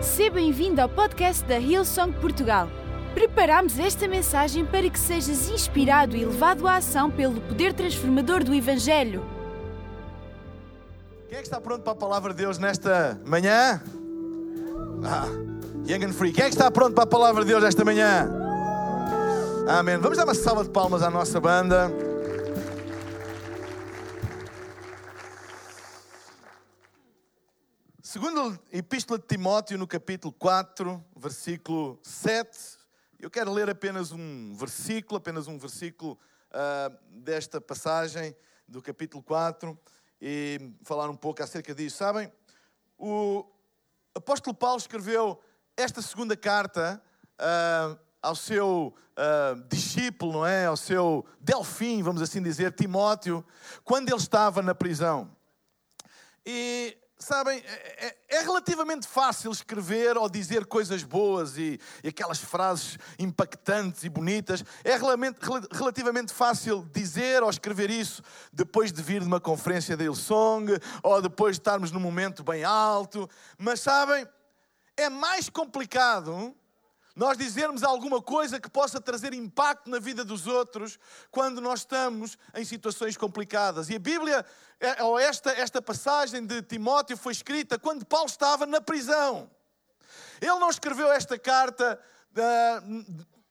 Seja bem-vindo ao podcast da Hillsong Portugal. Preparamos esta mensagem para que sejas inspirado e levado à ação pelo poder transformador do Evangelho. Quem é que está pronto para a palavra de Deus nesta manhã? Ah, young and free. Quem é que está pronto para a palavra de Deus esta manhã? Amém. Vamos dar uma salva de palmas à nossa banda. Segundo Epístola de Timóteo, no capítulo 4, versículo 7, eu quero ler apenas um versículo, apenas um versículo ah, desta passagem do capítulo 4 e falar um pouco acerca disso. Sabem, o apóstolo Paulo escreveu esta segunda carta ah, ao seu ah, discípulo, não é? Ao seu Delfim, vamos assim dizer, Timóteo, quando ele estava na prisão. E sabem, é, é- é relativamente fácil escrever ou dizer coisas boas e, e aquelas frases impactantes e bonitas. É relativamente fácil dizer ou escrever isso depois de vir de uma conferência da Hillsong ou depois de estarmos num momento bem alto. Mas sabem, é mais complicado nós dizermos alguma coisa que possa trazer impacto na vida dos outros quando nós estamos em situações complicadas. E a Bíblia, é- ou esta, esta passagem de Timóteo foi escrita quando Paulo estava na prisão. Ele não escreveu esta carta ah,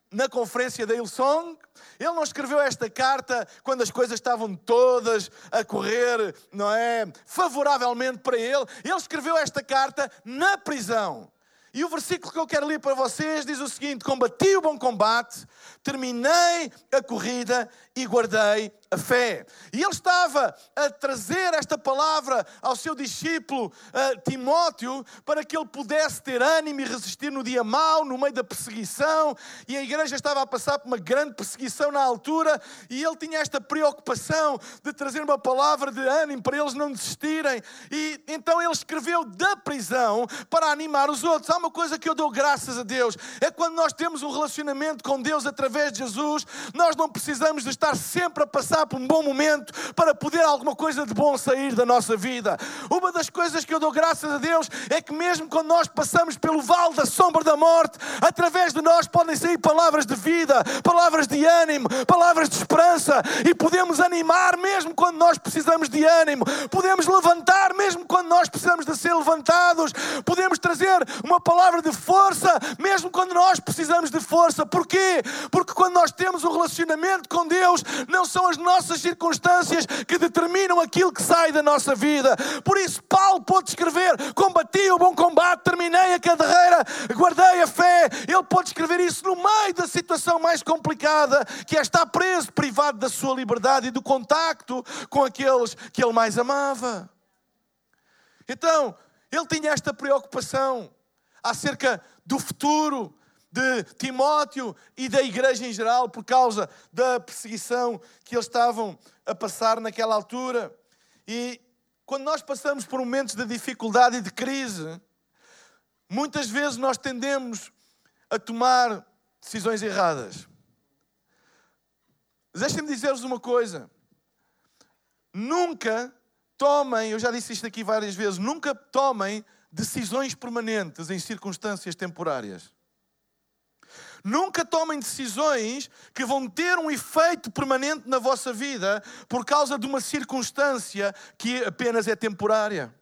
na conferência da Hillsong. Ele não escreveu esta carta quando as coisas estavam todas a correr, não é, favoravelmente para ele. Ele escreveu esta carta na prisão. E o versículo que eu quero ler para vocês diz o seguinte: Combati o bom combate, terminei a corrida e guardei a fé. E ele estava a trazer esta palavra ao seu discípulo ah, Timóteo para que ele pudesse ter ânimo e resistir no dia mau, no meio da perseguição. E a igreja estava a passar por uma grande perseguição na altura e ele tinha esta preocupação de trazer uma palavra de ânimo para eles não desistirem. E então ele escreveu da prisão para animar os outros. Há uma coisa que eu dou graças a Deus: é quando nós temos um relacionamento com Deus através de Jesus, nós não precisamos de estar sempre a passar por um bom momento para poder alguma coisa de bom sair da nossa vida. Uma das coisas que eu dou graças a Deus é que mesmo quando nós passamos pelo vale da sombra da morte, através de nós podem sair palavras de vida, palavras de ânimo, palavras de esperança e podemos animar mesmo quando nós precisamos de ânimo, podemos levantar mesmo quando nós precisamos de ser levantados, podemos trazer uma palavra de força mesmo quando nós precisamos de força. Porquê? Porque quando nós temos um relacionamento com Deus, não são as nossas circunstâncias que determinam aquilo que sai da nossa vida. Por isso, Paulo pode escrever: Combati o bom combate, terminei a carreira, guardei a fé. Ele pode escrever isso no meio da situação mais complicada, que é estar preso, privado da sua liberdade e do contacto com aqueles que ele mais amava. Então, ele tinha esta preocupação acerca do futuro de Timóteo e da igreja em geral por causa da perseguição que eles estavam a passar naquela altura. E quando nós passamos por momentos de dificuldade e de crise, muitas vezes nós tendemos a tomar decisões erradas. Deixem-me dizer-vos uma coisa. Nunca tomem, eu já disse isto aqui várias vezes, nunca tomem decisões permanentes em circunstâncias temporárias. Nunca tomem decisões que vão ter um efeito permanente na vossa vida por causa de uma circunstância que apenas é temporária.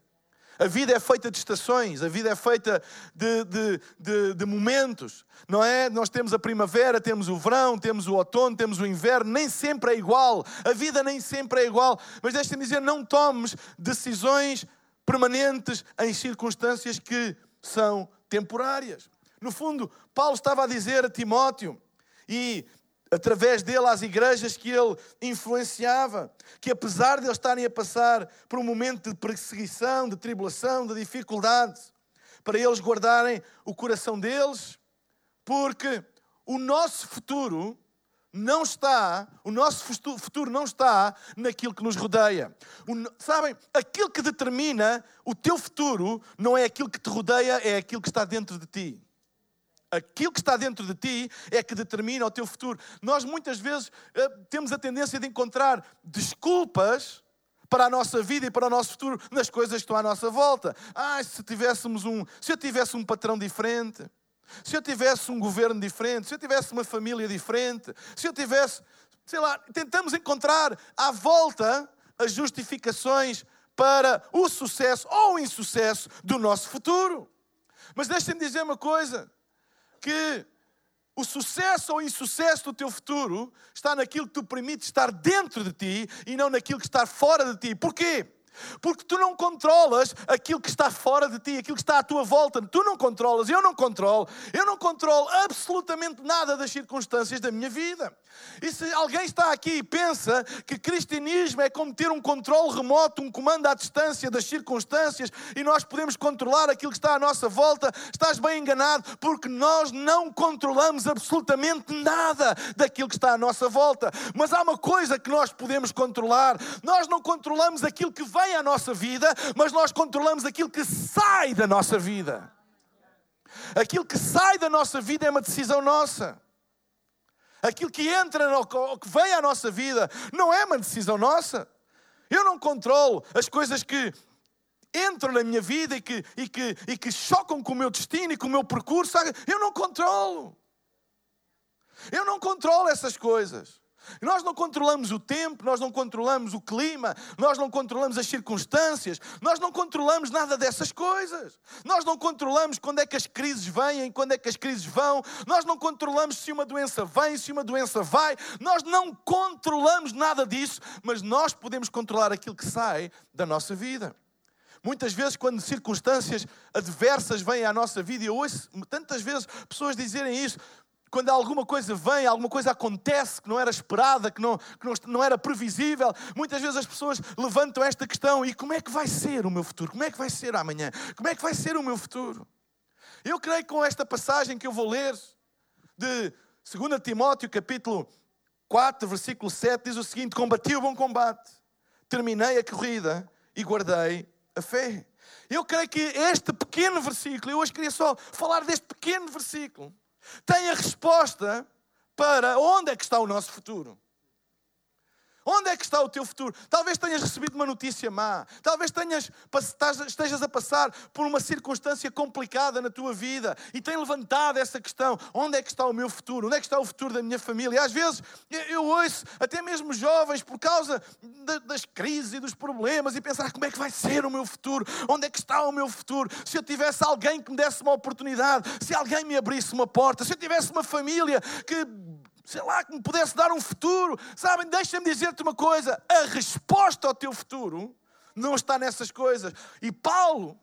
A vida é feita de estações, a vida é feita de, de, de, de momentos, não é? Nós temos a primavera, temos o verão, temos o outono, temos o inverno, nem sempre é igual, a vida nem sempre é igual. Mas deixem-me dizer, não tomes decisões permanentes em circunstâncias que são temporárias. No fundo, Paulo estava a dizer a Timóteo, e através dele às igrejas que ele influenciava, que apesar de eles estarem a passar por um momento de perseguição, de tribulação, de dificuldade, para eles guardarem o coração deles, porque o nosso futuro não está, o nosso futu- futuro não está naquilo que nos rodeia. O sabem, aquilo que determina o teu futuro não é aquilo que te rodeia, é aquilo que está dentro de ti. Aquilo que está dentro de ti é que determina o teu futuro. Nós muitas vezes eh, temos a tendência de encontrar desculpas para a nossa vida e para o nosso futuro nas coisas que estão à nossa volta. Ah, se tivéssemos um, se eu tivesse um patrão diferente, se eu tivesse um governo diferente, se eu tivesse uma família diferente, se eu tivesse, sei lá, tentamos encontrar à volta as justificações para o sucesso ou o insucesso do nosso futuro. Mas deixem-me dizer uma coisa: que o sucesso ou insucesso do teu futuro está naquilo que tu permites estar dentro de ti e não naquilo que está fora de ti. Porquê? Porque tu não controlas aquilo que está fora de ti, aquilo que está à tua volta. Tu não controlas, eu não controlo. Eu não controlo absolutamente nada das circunstâncias da minha vida. E se alguém está aqui e pensa que cristianismo é como ter um controle remoto, um comando à distância das circunstâncias e nós podemos controlar aquilo que está à nossa volta, estás bem enganado, porque nós não controlamos absolutamente nada daquilo que está à nossa volta. Mas há uma coisa que nós podemos controlar: nós não controlamos aquilo que vem à nossa vida, mas nós controlamos aquilo que sai da nossa vida. Aquilo que sai da nossa vida é uma decisão nossa aquilo que entra, que vem à nossa vida, não é uma decisão nossa. Eu não controlo as coisas que entram na minha vida e que, e que, e que chocam com o meu destino e com o meu percurso. Eu não controlo. Eu não controlo essas coisas. Nós não controlamos o tempo, nós não controlamos o clima, nós não controlamos as circunstâncias, nós não controlamos nada dessas coisas. Nós não controlamos quando é que as crises vêm, quando é que as crises vão, nós não controlamos se uma doença vem, se uma doença vai, nós não controlamos nada disso, mas nós podemos controlar aquilo que sai da nossa vida. Muitas vezes, quando circunstâncias adversas vêm à nossa vida, e eu ouço tantas vezes pessoas dizerem isso, quando alguma coisa vem, alguma coisa acontece que não era esperada, que não, que não, era previsível, muitas vezes as pessoas levantam esta questão: e como é que vai ser o meu futuro? Como é que vai ser amanhã? Como é que vai ser o meu futuro? Eu creio que com esta passagem que eu vou ler, de 2 Timóteo, capítulo 4, versículo 7, diz o seguinte: Combati o bom combate, terminei a corrida e guardei a fé. Eu creio que este pequeno versículo, eu hoje queria só falar deste pequeno versículo tem a resposta para onde é que está o nosso futuro. Onde é que está o teu futuro? Talvez tenhas recebido uma notícia má. Talvez tenhas, estejas a passar por uma circunstância complicada na tua vida e tem levantado essa questão: onde é que está o meu futuro? Onde é que está o futuro da minha família? Às vezes eu ouço até mesmo jovens por causa das crises e dos problemas e pensar: como é que vai ser o meu futuro? Onde é que está o meu futuro? Se eu tivesse alguém que me desse uma oportunidade, se alguém me abrisse uma porta, se eu tivesse uma família que sei lá, que me pudesse dar um futuro. Sabem, deixa-me dizer-te uma coisa: a resposta ao teu futuro não está nessas coisas. E Paulo,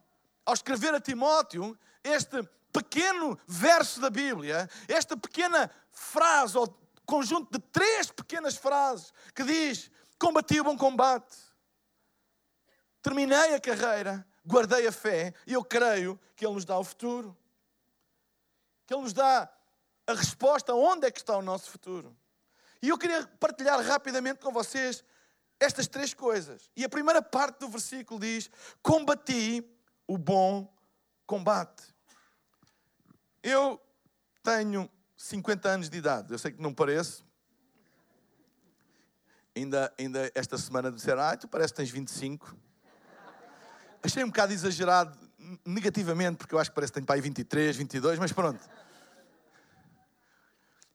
ao escrever a Timóteo, este pequeno verso da Bíblia, esta pequena frase, ou conjunto de três pequenas frases, que diz: Combati o bom combate, terminei a carreira, guardei a fé, e eu creio que Ele nos dá o futuro. Que Ele nos dá a resposta onde é que está o nosso futuro. E eu queria partilhar rapidamente com vocês estas três coisas. E a primeira parte do versículo diz: Combati o bom combate. Eu tenho 50 anos de idade, eu sei que não pareço. Ainda, ainda esta semana disseram: Ah, tu parece que tens 25. Achei um bocado exagerado negativamente, porque eu acho que parece que tenho pai 23, 22, mas pronto.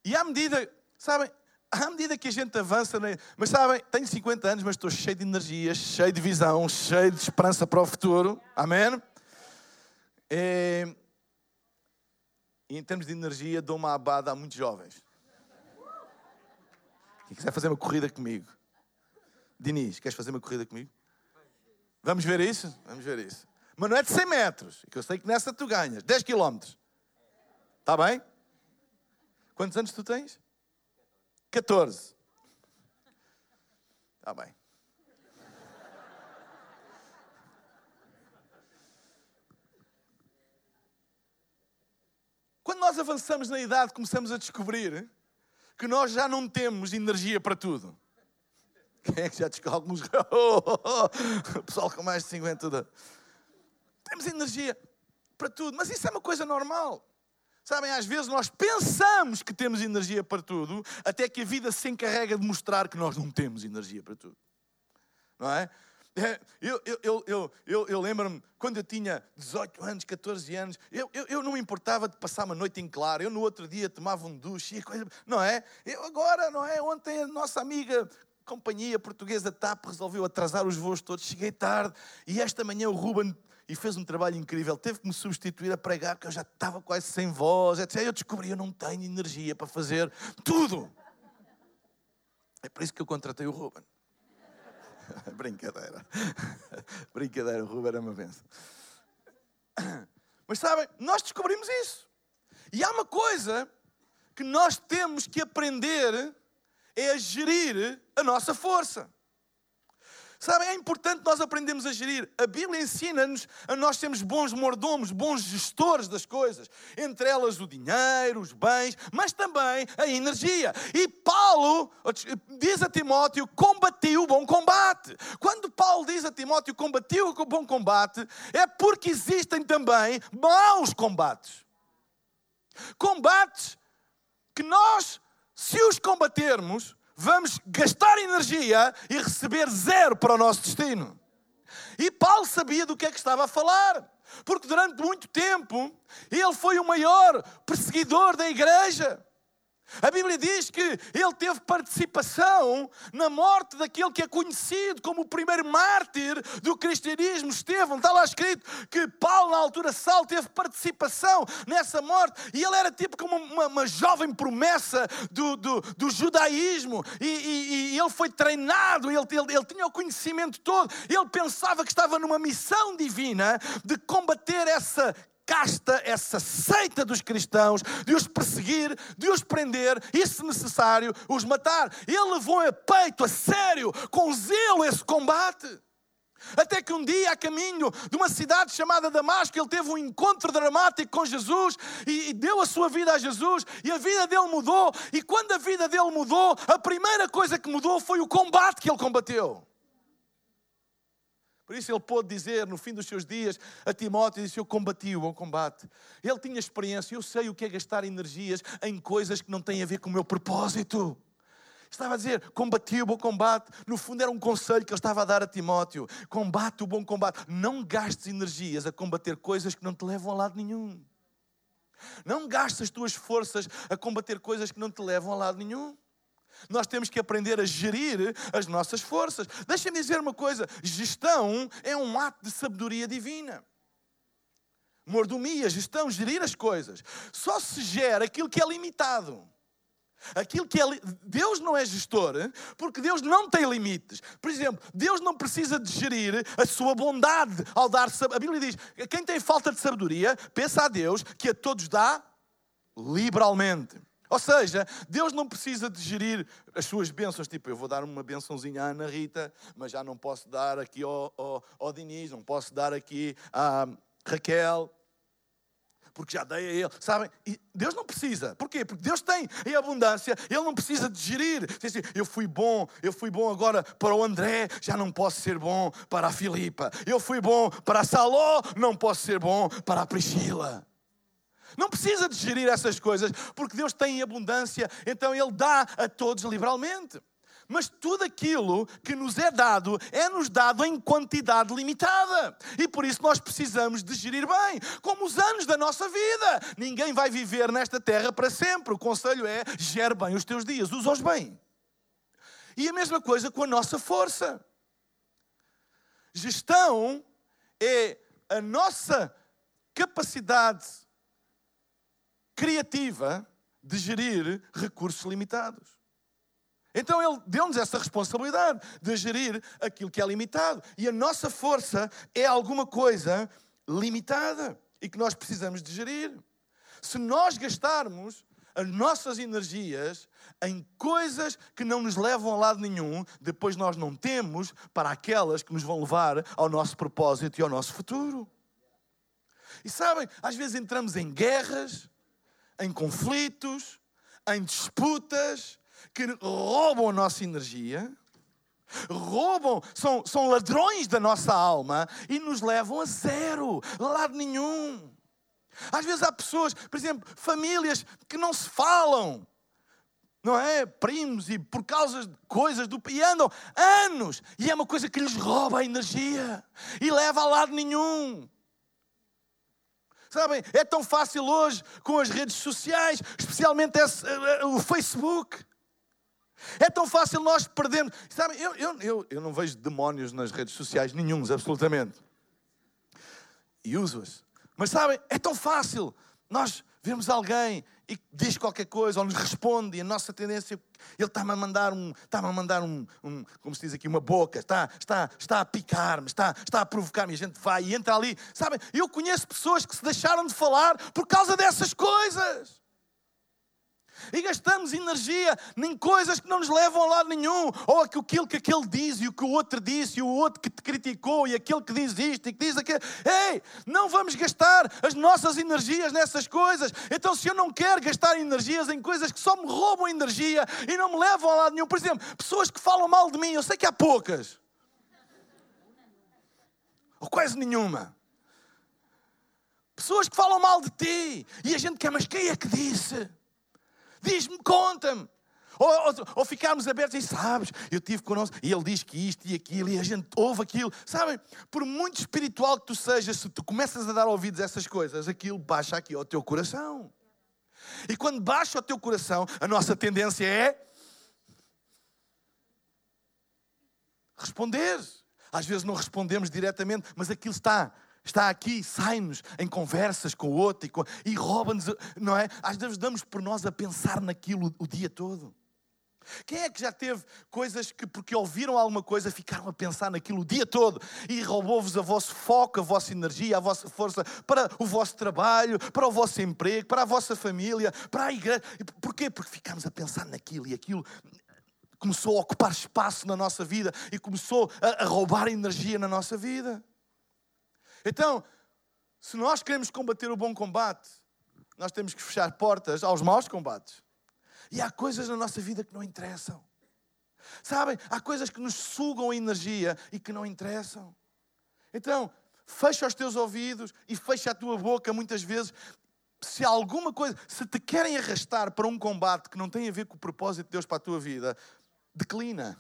E à medida, sabem, à medida que a gente avança, né? mas sabem, tenho 50 anos, mas estou cheio de energia, cheio de visão, cheio de esperança para o futuro. Amém? É... E em termos de energia, dou uma abada a muitos jovens. Quem quiser fazer uma corrida comigo? Diniz, queres fazer uma corrida comigo? Vamos ver isso? Vamos ver isso. Mas não é de 100 metros, que eu sei que nessa tu ganhas. 10 quilómetros. Está bem? Quantos anos tu tens? 14. Está bem. Quando nós avançamos na idade, começamos a descobrir que nós já não temos energia para tudo. Quem é que já descobre alguns? o pessoal com mais de 50. Temos energia para tudo, mas isso é uma coisa normal. Sabem, às vezes nós pensamos que temos energia para tudo, até que a vida se encarrega de mostrar que nós não temos energia para tudo. Não é? Eu, eu, eu, eu, eu, eu lembro-me, quando eu tinha 18 anos, 14 anos, eu, eu, eu não me importava de passar uma noite em claro. Eu no outro dia tomava um duche, coisa, não é? Eu agora, não é? Ontem a nossa amiga companhia portuguesa TAP resolveu atrasar os voos todos. Cheguei tarde e esta manhã o Ruben e fez um trabalho incrível. Teve que me substituir a pregar, porque eu já estava quase sem voz. Etc. Eu descobri, eu não tenho energia para fazer tudo. É por isso que eu contratei o Ruben. Brincadeira. Brincadeira, o Ruben é uma benção. Mas sabem, nós descobrimos isso. E há uma coisa que nós temos que aprender é a gerir a nossa força. Sabem, é importante nós aprendermos a gerir. A Bíblia ensina-nos a nós sermos bons mordomos, bons gestores das coisas. Entre elas o dinheiro, os bens, mas também a energia. E Paulo diz a Timóteo: combati o bom combate. Quando Paulo diz a Timóteo: combati o bom combate, é porque existem também maus combates. Combates que nós, se os combatermos, vamos gastar energia e receber zero para o nosso destino. E Paulo sabia do que é que estava a falar, porque durante muito tempo ele foi o maior perseguidor da igreja. A Bíblia diz que ele teve participação na morte daquele que é conhecido como o primeiro mártir do cristianismo, Estevão. Está lá escrito que Paulo, na altura, Saulo, teve participação nessa morte e ele era tipo como uma, uma jovem promessa do, do, do judaísmo e, e, e, ele foi treinado, ele, ele, ele tinha o conhecimento todo, ele pensava que estava numa missão divina de combater essa casta, essa seita dos cristãos, de os perseguir, de os prender e, se necessário, os matar. Ele levou a peito, a sério, com zelo, esse combate. Até que um dia, a caminho de uma cidade chamada Damasco, ele teve um encontro dramático com Jesus e, deu a sua vida a Jesus e a vida dele mudou. E quando a vida dele mudou, a primeira coisa que mudou foi o combate que ele combateu. Por isso ele pôde dizer no fim dos seus dias a Timóteo: disse, Eu combati o bom combate. Ele tinha experiência, eu sei o que é gastar energias em coisas que não têm a ver com o meu propósito. Estava a dizer, combati o bom combate. No fundo, era um conselho que ele estava a dar a Timóteo: combate o bom combate. Não gastes energias a combater coisas que não te levam a lado nenhum. Não gastes as tuas forças a combater coisas que não te levam a lado nenhum. Nós temos que aprender a gerir as nossas forças. Deixa-me dizer uma coisa: gestão é um ato de sabedoria divina. Mordomia, gestão, gerir as coisas. Só se gera aquilo que é limitado. Aquilo que é Deus não é gestor, porque Deus não tem limites. Por exemplo, Deus não precisa de gerir a sua bondade ao dar A Bíblia diz: quem tem falta de sabedoria, pensa a Deus que a todos dá liberalmente. Ou seja, Deus não precisa de gerir as suas bênçãos, tipo, eu vou dar uma bênçãozinha à Ana Rita, mas já não posso dar aqui ao, ao, ao Diniz, não posso dar aqui à Raquel, porque já dei a ele. Sabem? E Deus não precisa. Porquê? Porque Deus tem em abundância, Ele não precisa de gerir. Assim, eu fui bom, eu fui bom agora para o André, já não posso ser bom para a Filipa. Eu fui bom para a Saló, não posso ser bom para a Priscila. Não precisa de gerir essas coisas, porque Deus tem em abundância, então Ele dá a todos liberalmente. Mas tudo aquilo que nos é dado é-nos dado em quantidade limitada. E por isso nós precisamos de gerir bem, como os anos da nossa vida. Ninguém vai viver nesta terra para sempre. O conselho é: gere bem os teus dias, usa-os bem. E a mesma coisa com a nossa força. Gestão é a nossa capacidade criativa de gerir recursos limitados. Então ele deu-nos essa responsabilidade de gerir aquilo que é limitado. E a nossa força é alguma coisa limitada e que nós precisamos de gerir. Se nós gastarmos as nossas energias em coisas que não nos levam a lado nenhum, depois nós não temos para aquelas que nos vão levar ao nosso propósito e ao nosso futuro. E sabem, às vezes entramos em guerras, em conflitos, em disputas que roubam a nossa energia, roubam, são, são ladrões da nossa alma e nos levam a zero, lado nenhum. Às vezes há pessoas, por exemplo, famílias que não se falam, não é? Primos e por causa de coisas do e andam anos e é uma coisa que lhes rouba a energia e leva a lado nenhum. Sabem, é tão fácil hoje com as redes sociais, especialmente esse, uh, uh, o Facebook. É tão fácil nós perdermos. Sabem, eu, eu, eu, eu não vejo demónios nas redes sociais, nenhums, absolutamente. E uso-as. Mas sabem, é tão fácil nós vemos alguém e diz qualquer coisa ou nos responde e a nossa tendência, ele está-me a mandar um, está-me a mandar um, um, como se diz aqui, uma boca, está, está, está a picar-me, está, está a provocar-me, a gente vai e entra ali. Sabem, eu conheço pessoas que se deixaram de falar por causa dessas coisas. E gastamos energia em coisas que não nos levam a lado nenhum. Ou aquilo que aquele diz e o que o outro disse e o outro que te criticou e aquele que diz isto e que diz aquilo. Ei, não vamos gastar as nossas energias nessas coisas. Então, se eu não quero gastar energias em coisas que só me roubam energia e não me levam a lado nenhum, por exemplo, pessoas que falam mal de mim, eu sei que há poucas. Ou quase nenhuma. Pessoas que falam mal de ti e a gente quer, mas quem é que disse? Diz-me, conta-me. Ou, ou, ou, ficarmos abertos e sabes, eu tive connosco e ele diz que isto e aquilo e a gente ouve aquilo. Sabem, por muito espiritual que tu sejas, se tu começas a dar ouvidos a essas coisas, aquilo baixa aqui ao teu coração. E quando baixa ao teu coração, a nossa tendência é responder. Às vezes não respondemos diretamente, mas aquilo está está aqui, sai-nos em conversas com o outro e, com... e rouba-nos, não é? Às vezes damos por nós a pensar naquilo o dia todo. Quem é que já teve coisas que, porque ouviram alguma coisa, ficaram a pensar naquilo o dia todo e roubou-vos a vosso foco, a vossa energia, a vossa força para o vosso trabalho, para o vosso emprego, para a vossa família, para a igreja? Porquê? Porque ficámos a pensar naquilo e aquilo começou a ocupar espaço na nossa vida e começou a, a roubar energia na nossa vida. Então, se nós queremos combater o bom combate, nós temos que fechar portas aos maus combates. E há coisas na nossa vida que não interessam. Sabem? Há coisas que nos sugam a energia e que não interessam. Então, fecha os teus ouvidos e fecha a tua boca muitas vezes. Se alguma coisa, se te querem arrastar para um combate que não tem a ver com o propósito de Deus para a tua vida, declina.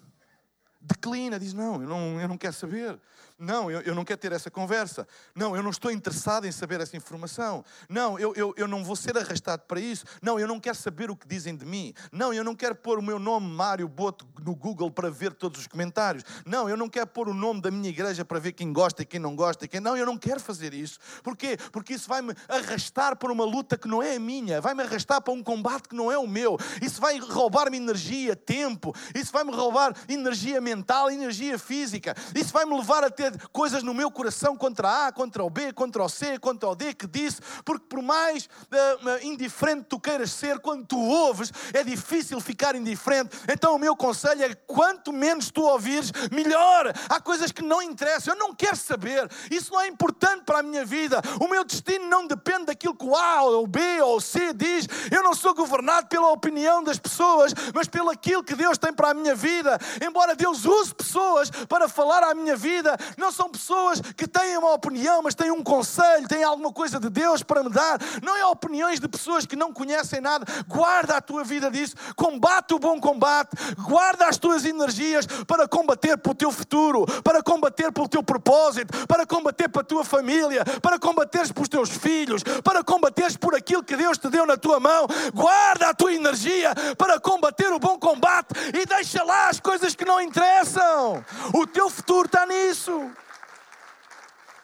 Declina, diz: Não, eu não, eu não quero saber. Não, eu, eu não quero ter essa conversa. Não, eu não estou interessado em saber essa informação. Não, eu, eu, eu não vou ser arrastado para isso. Não, eu não quero saber o que dizem de mim. Não, eu não quero pôr o meu nome, Mário Boto, no Google para ver todos os comentários. Não, eu não quero pôr o nome da minha igreja para ver quem gosta e quem não gosta. E quem... Não, eu não quero fazer isso. Porquê? Porque isso vai-me arrastar para uma luta que não é a minha. Vai-me arrastar para um combate que não é o meu. Isso vai roubar-me energia, tempo. Isso vai-me roubar energia mental, energia física. Isso vai-me levar a ter coisas no meu coração contra A, contra o B, contra o C, contra o D que disse, porque por mais uh, indiferente tu queiras ser, quando tu ouves, é difícil ficar indiferente. Então o meu conselho é: quanto menos tu ouvires, melhor. Há coisas que não interessam, eu não quero saber, isso não é importante para a minha vida. O meu destino não depende daquilo que o A, ou o B, ou o C diz. Eu não sou governado pela opinião das pessoas, mas pelo aquilo que Deus tem para a minha vida. Embora Deus use pessoas para falar à minha vida, não são pessoas que têm uma opinião, mas têm um conselho, têm alguma coisa de Deus para me dar. Não é opiniões de pessoas que não conhecem nada. Guarda a tua vida disso, combate o bom combate, guarda as tuas energias para combater pelo teu futuro, para combater pelo teu propósito, para combater para a tua família, para combateres pelos teus filhos, para combateres por aquilo que Deus te deu na tua mão. Guarda a tua energia para combater o bom combate e deixa lá as coisas que não interessam. O teu futuro está nisso.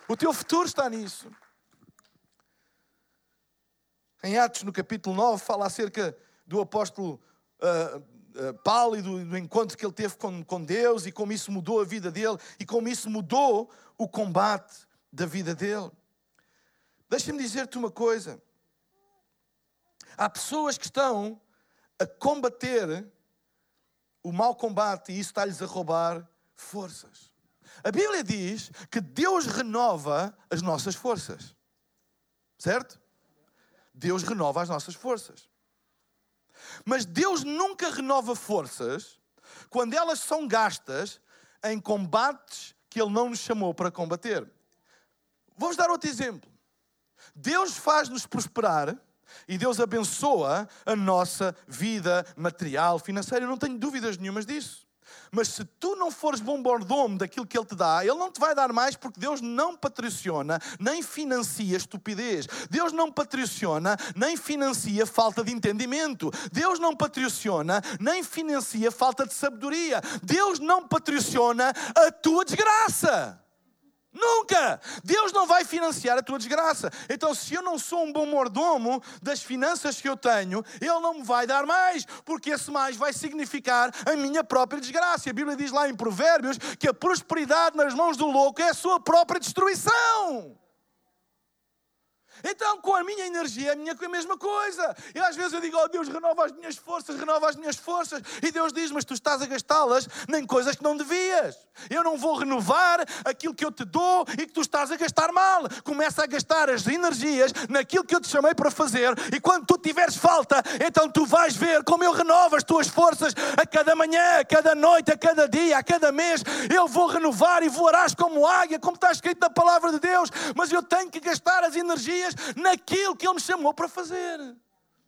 O teu futuro está nisso. Em Atos, no capítulo 9, fala acerca do apóstolo uh, uh, Paulo e do, do, encontro que ele teve com, com Deus e como isso mudou a vida dele e como isso mudou o combate da vida dele. Deixa-me dizer-te uma coisa. Há pessoas que estão a combater o mau combate e isso está-lhes a roubar forças. A Bíblia diz que Deus renova as nossas forças. Certo? Deus renova as nossas forças. Mas Deus nunca renova forças quando elas são gastas em combates que Ele não nos chamou para combater. Vou-vos dar outro exemplo. Deus faz-nos prosperar E Deus abençoa a nossa vida material, financeira. Eu não tenho dúvidas nenhumas disso. Mas se tu não fores bom mordomo daquilo que Ele te dá, Ele não te vai dar mais porque Deus não patrociona nem financia estupidez. Deus não patrociona nem financia falta de entendimento. Deus não patrociona nem financia falta de sabedoria. Deus não patrociona a tua desgraça. Nunca! Deus não vai financiar a tua desgraça. Então, se eu não sou um bom mordomo das finanças que eu tenho, Ele não me vai dar mais, porque esse mais vai significar a minha própria desgraça. A Bíblia diz lá em Provérbios que a prosperidade nas mãos do louco é a sua própria destruição. Então, com a minha energia, a, minha, a mesma coisa. E às vezes eu digo, oh Deus, renova as minhas forças, renova as minhas forças. E Deus diz, mas tu estás a gastá-las em coisas que não devias. Eu não vou renovar aquilo que eu te dou e que tu estás a gastar mal. Começa a gastar as energias naquilo que eu te chamei para fazer. E quando tu tiveres falta, então tu vais ver como eu renovo as tuas forças a cada manhã, a cada noite, a cada dia, a cada mês. Eu vou renovar e voarás como águia, como está escrito na palavra de Deus. Mas eu tenho que gastar as energias naquilo que Ele me chamou para fazer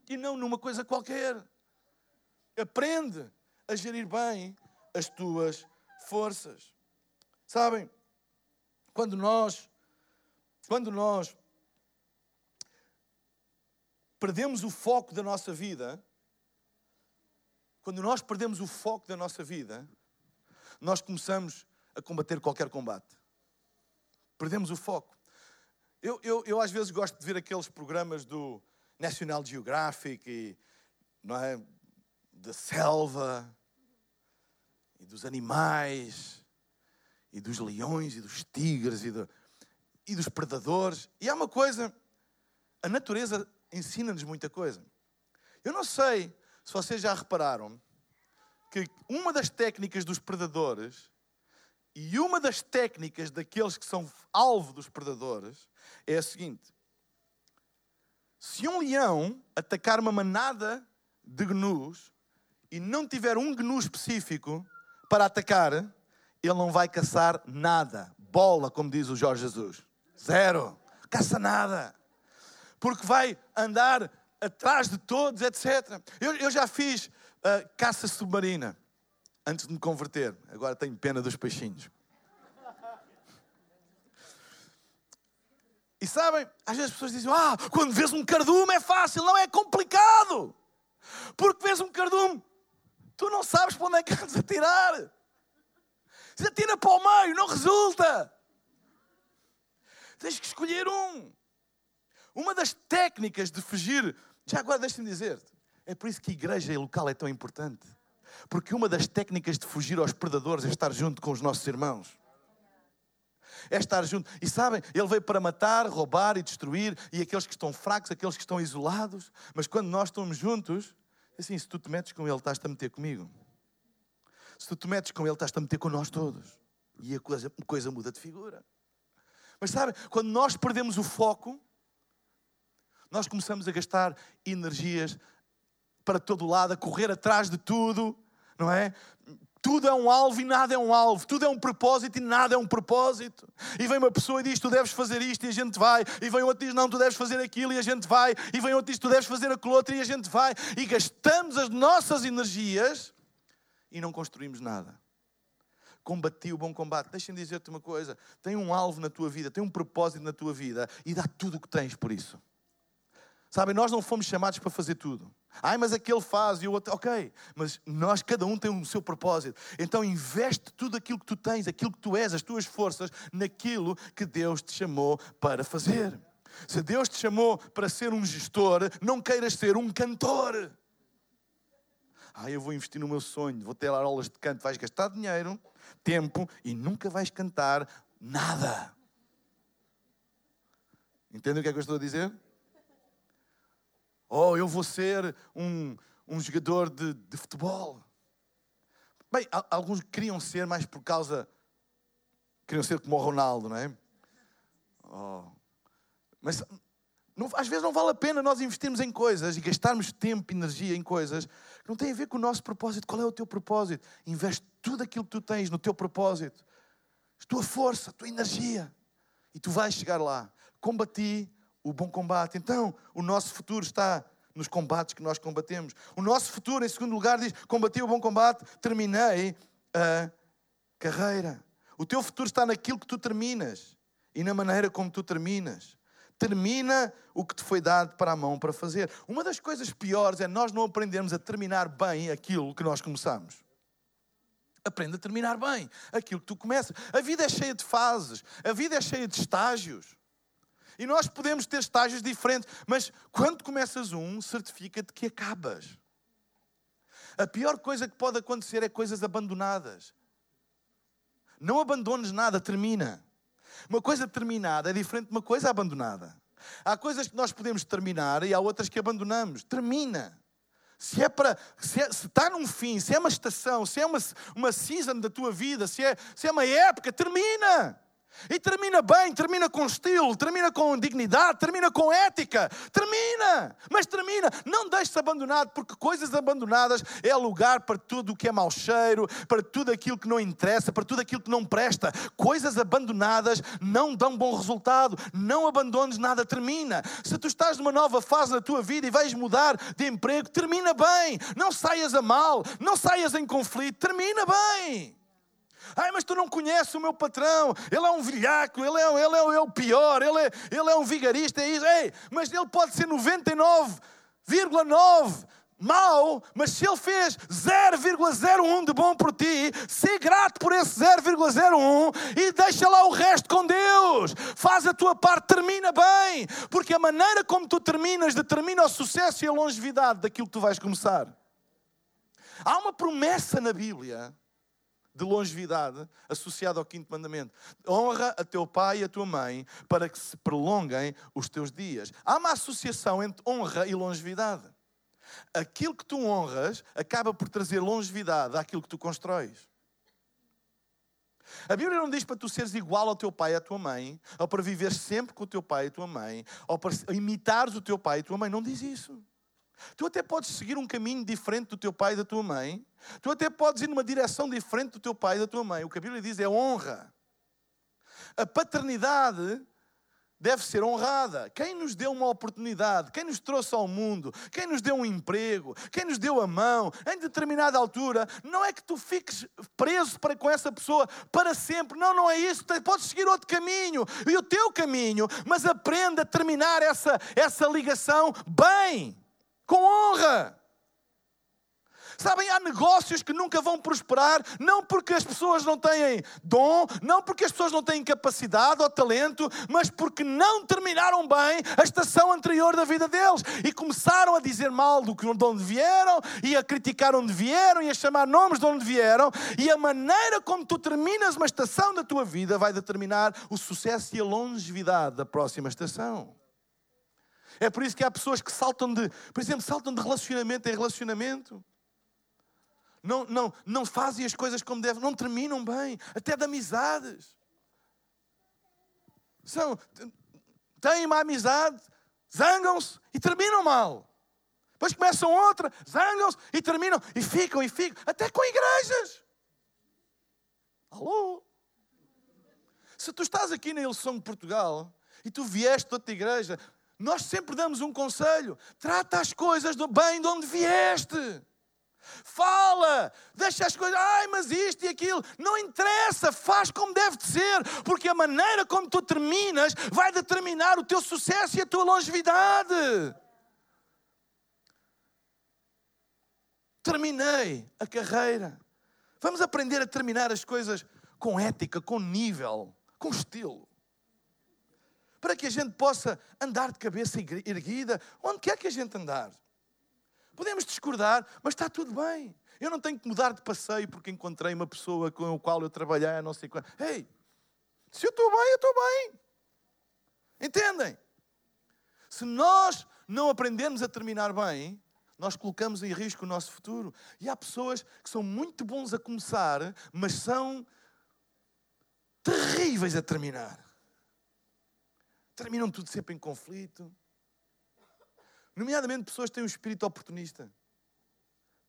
e não numa coisa qualquer. Aprende a gerir bem as tuas forças. Sabem, quando nós, quando nós perdemos o foco da nossa vida, quando nós perdemos o foco da nossa vida, nós começamos a combater qualquer combate. Perdemos o foco. Eu, eu, eu às vezes gosto de ver aqueles programas do National Geographic e não é, da selva e dos animais e dos leões e dos tigres e, e dos predadores. E há uma coisa, a natureza ensina-nos muita coisa. Eu não sei se vocês já repararam que uma das técnicas dos predadores e uma das técnicas daqueles que são alvo dos predadores é a seguinte: se um leão atacar uma manada de gnus e não tiver um gnu específico para atacar, ele não vai caçar nada. Bola, como diz o Jorge Jesus. Zero. Caça nada. Porque vai andar atrás de todos, etc. Eu, eu já fiz uh, caça submarina antes de me converter. Agora tenho pena dos peixinhos. E sabem, às vezes as pessoas dizem: Ah, quando vês um cardume é fácil, não é complicado. Porque vês um cardume, tu não sabes para onde é que andas a tirar. Se atira para o meio, não resulta. Tens que escolher um. Uma das técnicas de fugir, já agora deixa-me dizer-te, é por isso que igreja local é tão importante. Porque uma das técnicas de fugir aos predadores é estar junto com os nossos irmãos. É estar junto. E sabem, ele veio para matar, roubar e destruir, e aqueles que estão fracos, aqueles que estão isolados. Mas quando nós estamos juntos, assim, se tu te metes com ele, estás-te a meter comigo. Se tu te metes com ele, estás-te a meter com nós todos. E a coisa, a coisa muda de figura. Mas sabem, quando nós perdemos o foco, nós começamos a gastar energias para todo lado, a correr atrás de tudo, não é? Tudo é um alvo e nada é um alvo. Tudo é um propósito e nada é um propósito. E vem uma pessoa e diz: Tu deves fazer isto e a gente vai. E vem outro e diz: Não, tu deves fazer aquilo e a gente vai. E vem outro e diz: Tu deves fazer aquilo outro e a gente vai. E gastamos as nossas energias e não construímos nada. Combati o bom combate. Deixa-me dizer-te uma coisa: tem um alvo na tua vida, tem um propósito na tua vida e dá tudo o que tens por isso. Sabem, nós não fomos chamados para fazer tudo. Ai, mas aquele faz e o outro. Ok, mas nós, cada um tem o seu propósito. Então investe tudo aquilo que tu tens, aquilo que tu és, as tuas forças, naquilo que Deus te chamou para fazer. Se Deus te chamou para ser um gestor, não queiras ser um cantor. Ah, eu vou investir no meu sonho, vou ter aulas de canto, vais gastar dinheiro, tempo e nunca vais cantar nada. Entendem o que é que eu estou a dizer? Oh, eu vou ser um, um jogador de, de futebol. Bem, alguns queriam ser mais por causa. Queriam ser como o Ronaldo, não é? Oh. Mas não, às vezes não vale a pena nós investirmos em coisas e gastarmos tempo e energia em coisas que não têm a ver com o nosso propósito. Qual é o teu propósito? Investe tudo aquilo que tu tens no teu propósito, a tua força, a tua energia, e tu vais chegar lá. Combati o bom combate. Então, o nosso futuro está nos combates que nós combatemos. O nosso futuro, em segundo lugar, diz: combati o bom combate, terminei a carreira. O teu futuro está naquilo que tu terminas e na maneira como tu terminas. Termina o que te foi dado para a mão para fazer. Uma das coisas piores é nós não aprendermos a terminar bem aquilo que nós começamos. Aprenda a terminar bem aquilo que tu começas. A vida é cheia de fases, a vida é cheia de estágios. E nós podemos ter estágios diferentes, mas quando começas um, certifica-te que acabas. A pior coisa que pode acontecer é coisas abandonadas. Não abandones nada, termina. Uma coisa terminada é diferente de uma coisa abandonada. Há coisas que nós podemos terminar e há outras que abandonamos. Termina. Se é para. Se, é, se está num fim, se é uma estação, se é uma, uma season da tua vida, se é, se é uma época, termina. E termina bem, termina com estilo, termina com dignidade, termina com ética. Termina! Mas termina. Não deixes abandonado, porque coisas abandonadas é lugar para tudo o que é mau cheiro, para tudo aquilo que não interessa, para tudo aquilo que não presta. Coisas abandonadas não dão bom resultado. Não abandones nada, termina. Se tu estás numa nova fase na tua vida e vais mudar de emprego, termina bem. Não saias a mal, não saias em conflito, termina bem. Ai, mas tu não conheces o meu patrão, ele é um velhaco, ele é, ele é, é o pior, ele é, ele é um vigarista, é isso. Ei, mas ele pode ser 99,9 mau, mas se ele fez 0,01 de bom por ti, ser grato por esse 0,01 e deixa lá o resto com Deus. Faz a tua parte, termina bem, porque a maneira como tu terminas determina o sucesso e a longevidade daquilo que tu vais começar. Há uma promessa na Bíblia de longevidade associado ao quinto mandamento. Honra a teu pai e a tua mãe para que se prolonguem os teus dias. Há uma associação entre honra e longevidade. Aquilo que tu honras acaba por trazer longevidade àquilo que tu constróis. A Bíblia não diz para tu seres igual ao teu pai e à tua mãe, ou para viver sempre com o teu pai e a tua mãe, ou para imitares o teu pai e a tua mãe. Não diz isso. Tu até podes seguir um caminho diferente do teu pai e da tua mãe. Tu até podes ir numa direção diferente do teu pai e da tua mãe. O que a Bíblia diz é honra. A paternidade deve ser honrada. Quem nos deu uma oportunidade, quem nos trouxe ao mundo, quem nos deu um emprego, quem nos deu a mão, em determinada altura, não é que tu fiques preso para com essa pessoa para sempre. Não, não é isso. Podes seguir outro caminho e o teu caminho, mas aprenda a terminar essa, essa ligação bem com honra. Sabem, há negócios que nunca vão prosperar, não porque as pessoas não têm dom, não porque as pessoas não têm capacidade ou talento, mas porque não terminaram bem a estação anterior da vida deles e começaram a dizer mal do que de onde vieram e a criticar onde vieram e a chamar nomes de onde vieram. E a maneira como tu terminas uma estação da tua vida vai determinar o sucesso e a longevidade da próxima estação. É por isso que há pessoas que saltam de, por exemplo, saltam de relacionamento em relacionamento. Não, não, não fazem as coisas como devem, não terminam bem, até de amizades. São, têm uma amizade, zangam-se e terminam mal. Depois começam outra, zangam-se e terminam, e ficam, e ficam, até com igrejas. Alô? Se tu estás aqui na Ilson de Portugal e tu vieste de outra igreja, nós sempre damos um conselho: trata as coisas do bem de onde vieste. Fala, deixa as coisas, ai, mas isto e aquilo, não interessa, faz como deve de ser, porque a maneira como tu terminas vai determinar o teu sucesso e a tua longevidade. Terminei a carreira. Vamos aprender a terminar as coisas com ética, com nível, com estilo para que a gente possa andar de cabeça erguida, onde quer que a gente andar. Podemos discordar, mas está tudo bem. Eu não tenho que mudar de passeio porque encontrei uma pessoa com a qual eu trabalhei não sei quando. Ei, se eu estou bem, eu estou bem. Entendem? Se nós não aprendermos a terminar bem, nós colocamos em risco o nosso futuro. E há pessoas que são muito bons a começar, mas são terríveis a terminar terminam tudo sempre em conflito. Nomeadamente pessoas que têm um espírito oportunista.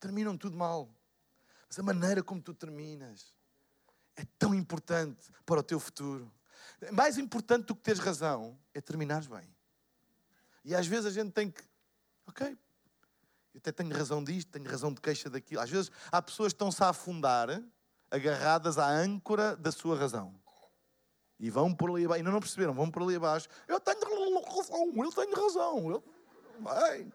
Terminam tudo mal. Mas a maneira como tu terminas é tão importante para o teu futuro. Mais importante do que teres razão é terminares bem. E às vezes a gente tem que, ok, eu até tenho razão disto, tenho razão de queixa daquilo. Às vezes há pessoas que estão-se a afundar, agarradas à âncora da sua razão. E vão por ali abaixo, ainda não perceberam, vão por ali abaixo. Eu tenho razão, eu tenho razão. Eu... Bem.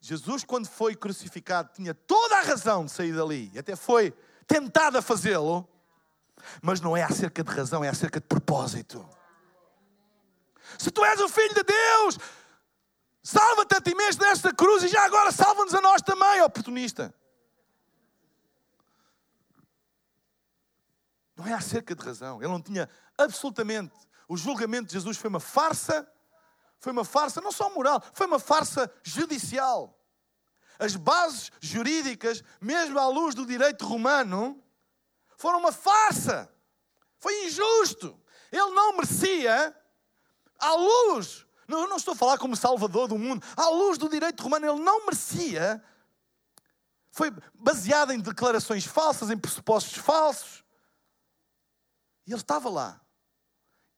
Jesus, quando foi crucificado, tinha toda a razão de sair dali. Até foi tentado a fazê-lo. Mas não é acerca de razão, é acerca de propósito. Se tu és o filho de Deus, salva-te a ti mesmo desta cruz e já agora salva-nos a nós também, oportunista. Não é acerca de razão. Ele não tinha absolutamente. O julgamento de Jesus foi uma farsa. Foi uma farsa não só moral, foi uma farsa judicial. As bases jurídicas, mesmo à luz do direito romano, foram uma farsa. Foi injusto. Ele não merecia, à luz, não, não estou a falar como salvador do mundo, à luz do direito romano, ele não merecia. Foi baseado em declarações falsas, em pressupostos falsos. E ele estava lá.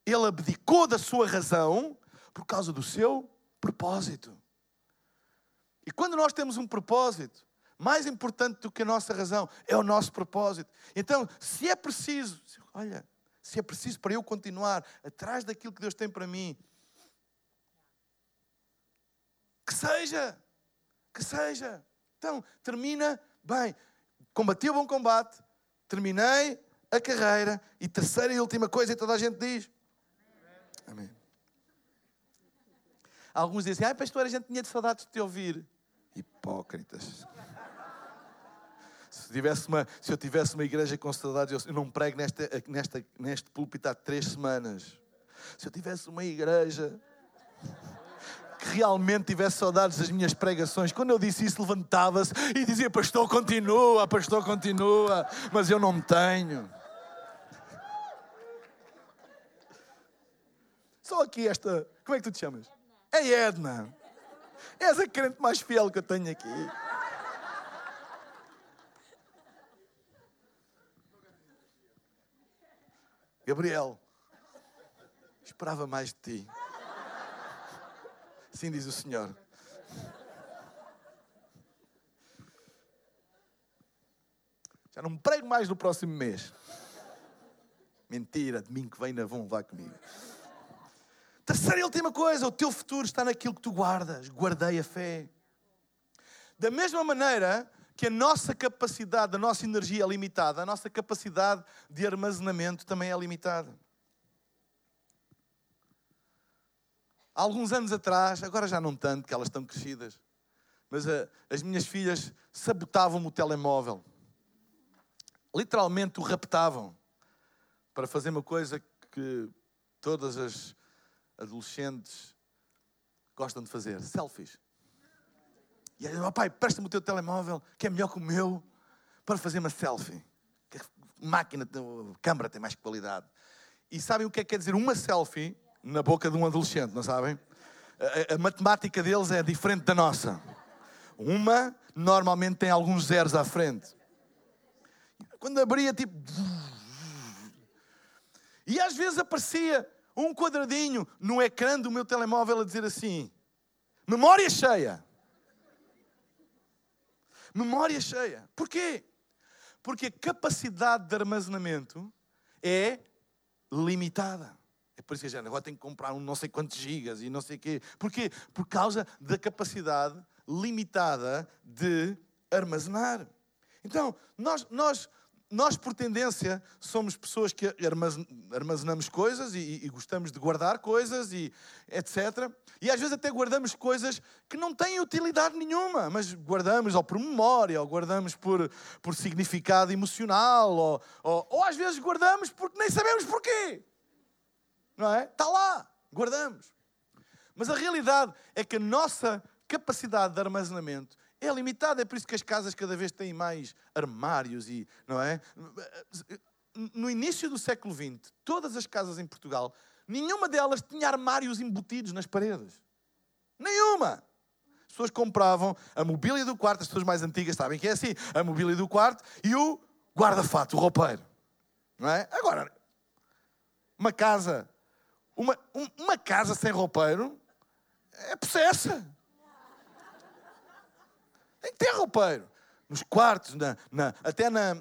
Ele abdicou da sua razão por causa do seu propósito. E quando nós temos um propósito, mais importante do que a nossa razão é o nosso propósito. Então, se é preciso, olha, se é preciso para eu continuar atrás daquilo que Deus tem para mim, que seja, que seja. Então, termina bem. Combati o bom combate, terminei a carreira e terceira e última coisa, e toda a gente diz: Amém. Alguns dizem, ai pastor, a gente tinha de saudades de te ouvir. Hipócritas. Se, tivesse uma, se eu tivesse uma igreja com saudades, eu não prego nesta, nesta, neste púlpito há três semanas. Se eu tivesse uma igreja que realmente tivesse saudades das minhas pregações, quando eu disse isso, levantava-se e dizia: Pastor, continua, pastor, continua, mas eu não tenho. Só aqui esta. Como é que tu te chamas? É Edna. És a crente mais fiel que eu tenho aqui. Gabriel, esperava mais de ti. Assim diz o Senhor. Já não me prego mais no próximo mês. Mentira, de mim que vem na vão, vá comigo. Terceira e última coisa, o teu futuro está naquilo que tu guardas. Guardei a fé. Da mesma maneira que a nossa capacidade, a nossa energia é limitada, a nossa capacidade de armazenamento também é limitada. Há alguns anos atrás, agora já não tanto, que elas estão crescidas, mas a, eh, as minhas filhas sabotavam-me o telemóvel. Literalmente o raptavam para fazer uma coisa que todas as adolescentes gostam de fazer: selfies. E aí, oh, pai, presta-me o teu telemóvel, que é melhor que o meu, para fazer uma selfie. Que máquina, a câmera tem mais qualidade. E sabem o que é que quer dizer uma selfie na boca de um adolescente, não sabem? A, a matemática deles é diferente da nossa. Uma normalmente tem alguns zeros à frente. Quando abria, tipo. E às vezes aparecia um quadradinho no ecrã do meu telemóvel a dizer assim: memória cheia. Memória cheia. Porquê? Porque a capacidade de armazenamento é limitada. É por isso que gente agora tem que comprar um não sei quantos gigas e não sei quê. Porquê? Por causa da capacidade limitada de armazenar. Então, nós, nós nós, por tendência, somos pessoas que armazenamos coisas e, e, gostamos de guardar coisas e etc. E às vezes até guardamos coisas que não têm utilidade nenhuma, mas guardamos ou por memória, ou guardamos por, por significado emocional, ou, ou, ou às vezes guardamos porque nem sabemos porquê. Não é? Está lá, guardamos. Mas a realidade é que a nossa capacidade de armazenamento é limitado, é por isso que as casas cada vez têm mais armários e, não é? No início do século XX, todas as casas em Portugal, nenhuma delas tinha armários embutidos nas paredes. Nenhuma! As pessoas compravam a mobília do quarto, as pessoas mais antigas sabem que é assim, a mobília do quarto e o guarda-fato, o roupeiro. Não é? Agora, uma casa, uma, um, uma casa sem roupeiro é possessa. Tem que ter roupeiro. Nos quartos, na, na, até na,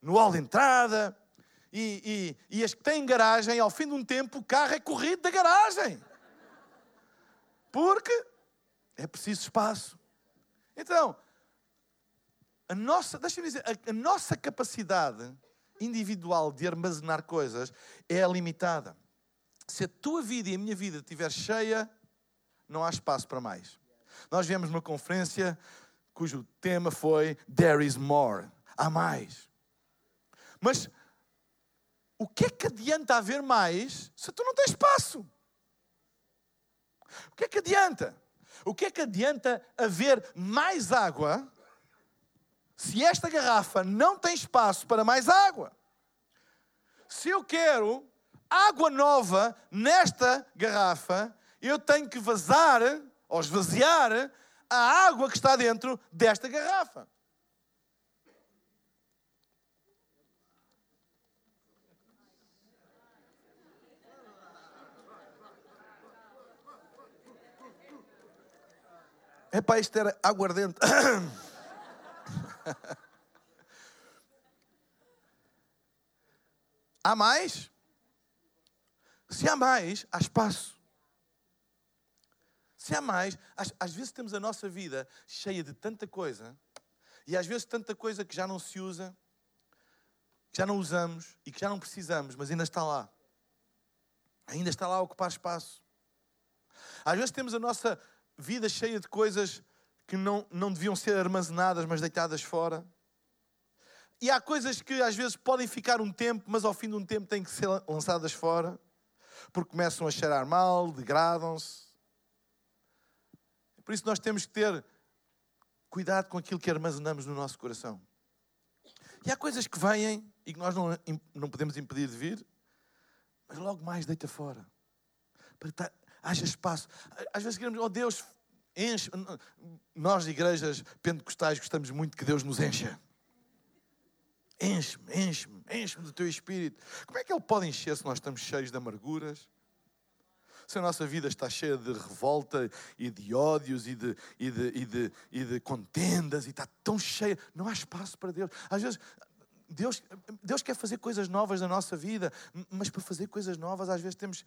no hall de entrada. E, e, e as que têm garagem, ao fim de um tempo, o carro é corrido da garagem. Porque é preciso espaço. Então, a nossa, deixa-me dizer, a, a nossa capacidade individual de armazenar coisas é limitada. Se a tua vida e a minha vida estiver cheia, não há espaço para mais. Nós viemos numa conferência cujo tema foi There is more. Há mais. Mas o que é que adianta haver mais se tu não tens espaço? O que é que adianta? O que é que adianta haver mais água se esta garrafa não tem espaço para mais água? Se eu quero água nova nesta garrafa, eu tenho que vazar ou esvaziar a água que está dentro desta garrafa. Epá, isto era aguardente. há mais? Se há mais, há espaço. Se há às, às, vezes temos a nossa vida cheia de tanta coisa, e às vezes tanta coisa que já não se usa, que já não usamos e que já não precisamos, mas ainda está lá. Ainda está lá a ocupar espaço. Às vezes temos a nossa vida cheia de coisas que não, não deviam ser armazenadas, mas deitadas fora. E há coisas que às vezes podem ficar um tempo, mas ao fim de um tempo têm que ser lançadas fora, porque começam a cheirar mal, degradam-se. Por isso nós temos que ter cuidado com aquilo que armazenamos no nosso coração. E há coisas que vêm e que nós não, não podemos impedir de vir, mas logo mais deita fora. Para estar, haja espaço. Às vezes queremos, oh Deus, enche. Nós, igrejas pentecostais, gostamos muito que Deus nos encha. Enche-me, enche-me, enche-me do teu espírito. Como é que Ele pode encher se nós estamos cheios de amarguras? Se a nossa vida está cheia de revolta e de ódios e de, e de, e de, e de contendas e está tão cheia, não há espaço para Deus. Às vezes, Deus, Deus quer fazer coisas novas na nossa vida, mas para fazer coisas novas, às vezes temos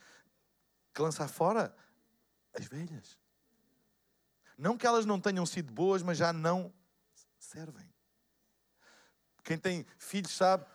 que lançar fora as velhas. Não que elas não tenham sido boas, mas já não servem. Quem tem filhos sabe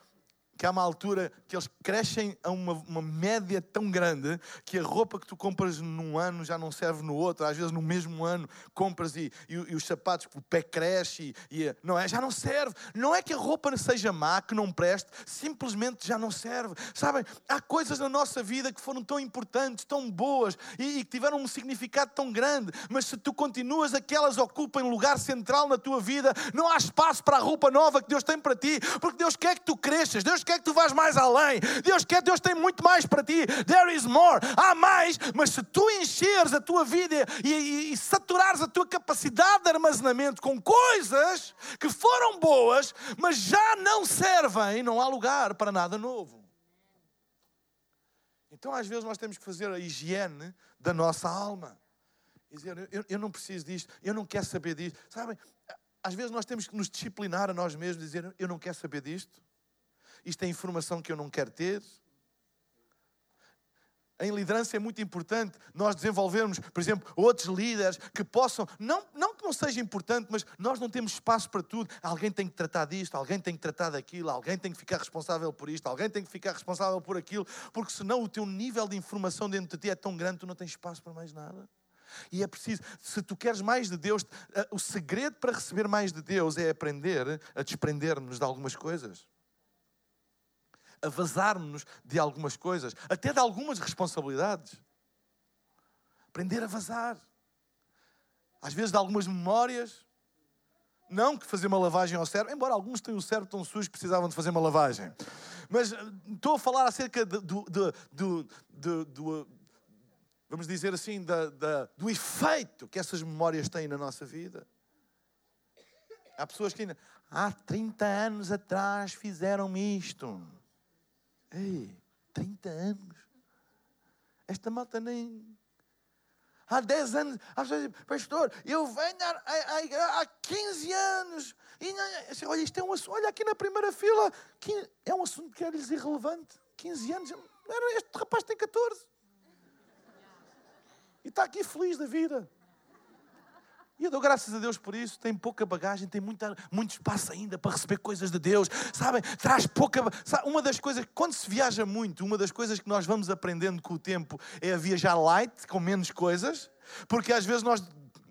que há uma altura que eles crescem a uma, uma, média tão grande que a roupa que tu compras num ano já não serve no outro. Às vezes no mesmo ano compras e, e, e os sapatos, o pé cresce e, e, não é, já não serve. Não é que a roupa seja má, que não preste, simplesmente já não serve. Sabem, há coisas na nossa vida que foram tão importantes, tão boas e, que tiveram um significado tão grande, mas se tu continuas a que elas ocupem lugar central na tua vida, não há espaço para a roupa nova que Deus tem para ti, porque Deus quer que tu cresças, Deus quer que tu vás mais além. Deus quer, Deus tem muito mais para ti. There is more. Há mais, mas se tu encheres a tua vida e, e, e saturares a tua capacidade de armazenamento com coisas que foram boas, mas já não servem, não há lugar para nada novo. Então, às vezes, nós temos que fazer a higiene da nossa alma. Dizer, eu, eu não preciso disto, eu não quero saber disto. Sabem, às vezes nós temos que nos disciplinar a nós mesmos dizer, eu não quero saber disto isto é informação que eu não quero ter. Em liderança é muito importante nós desenvolvermos, por exemplo, outros líderes que possam, não, não que não seja importante, mas nós não temos espaço para tudo. Alguém tem que tratar disto, alguém tem que tratar daquilo, alguém tem que ficar responsável por isto, alguém tem que ficar responsável por aquilo, porque senão o teu nível de informação dentro de ti é tão grande, tu não tens espaço para mais nada. E é preciso, se tu queres mais de Deus, eh, o segredo para receber mais de Deus é aprender a desprender-nos de algumas coisas a vazar-nos de algumas coisas, até de algumas responsabilidades. Aprender a vazar. Às vezes de algumas memórias. Não que fazer uma lavagem ao cérebro, embora alguns tenham o cérebro tão sujo que precisavam de fazer uma lavagem. Mas eh, estou a falar acerca do, do, do, do vamos dizer assim, da, da, do efeito que essas memórias têm na nossa vida. Há pessoas que ainda, há 30 anos atrás fizeram-me isto. Ei, 30 anos. Esta malta nem. Há 10 anos, às vezes, pastor, eu venho há, há 15 anos. E, assim, olha, isto é um assunto, olha aqui na primeira fila, é um assunto que é-lhes irrelevante. 15 anos, este rapaz tem 14. E está aqui feliz da vida. E eu dou graças a Deus por isso. Tem pouca bagagem, tem muita, muito espaço ainda para receber coisas de Deus. Sabem? Traz pouca. Sabe? Uma das coisas, quando se viaja muito, uma das coisas que nós vamos aprendendo com o tempo é a viajar light, com menos coisas. Porque às vezes nós